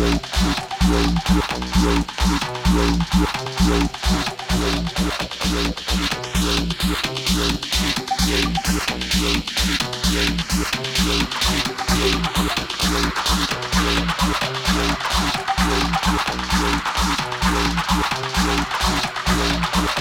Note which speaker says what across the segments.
Speaker 1: Thank you.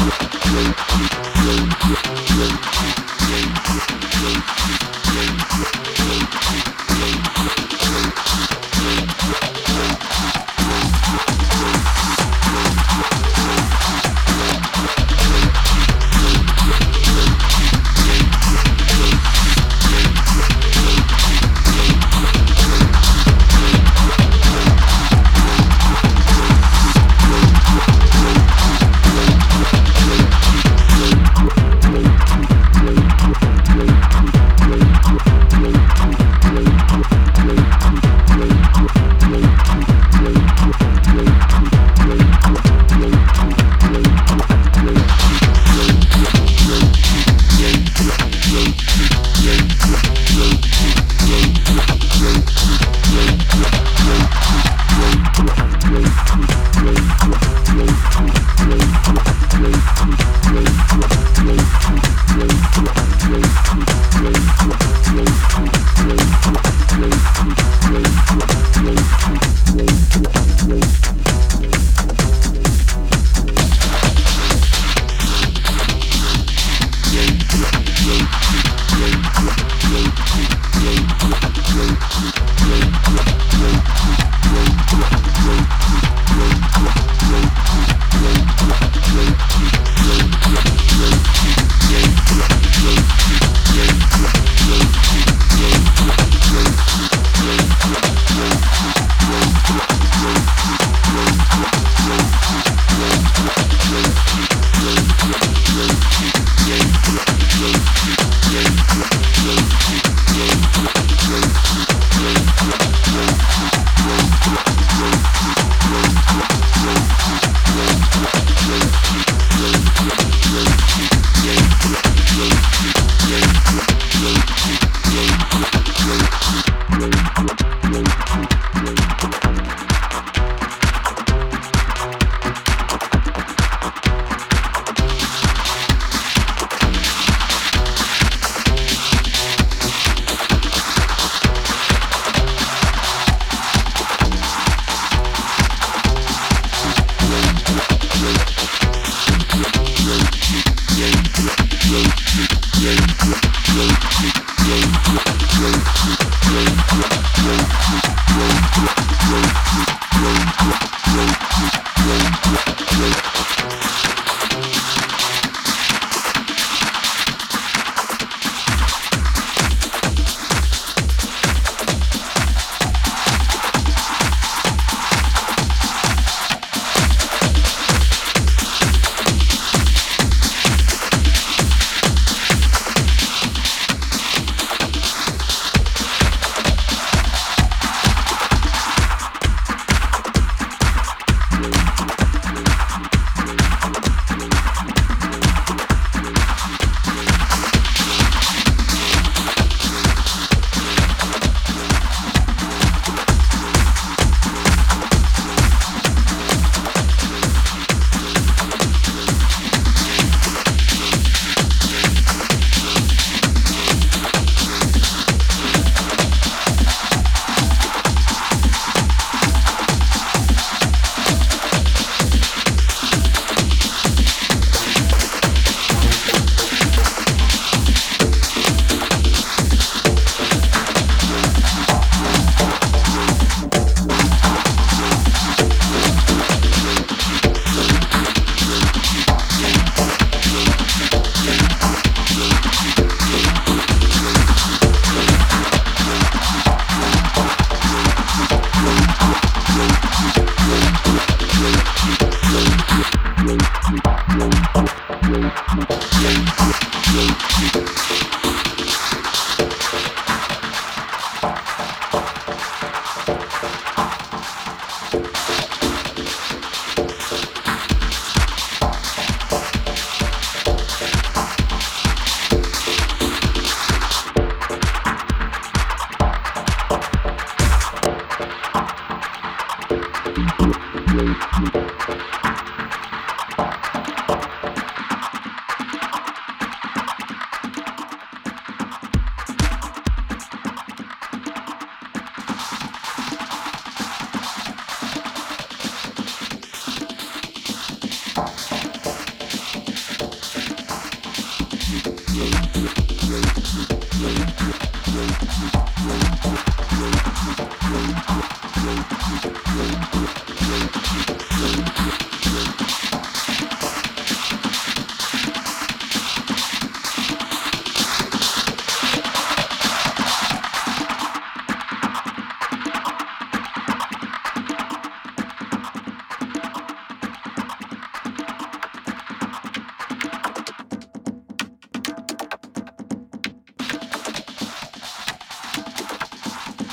Speaker 1: Yeah. Great, great, great. Yeah.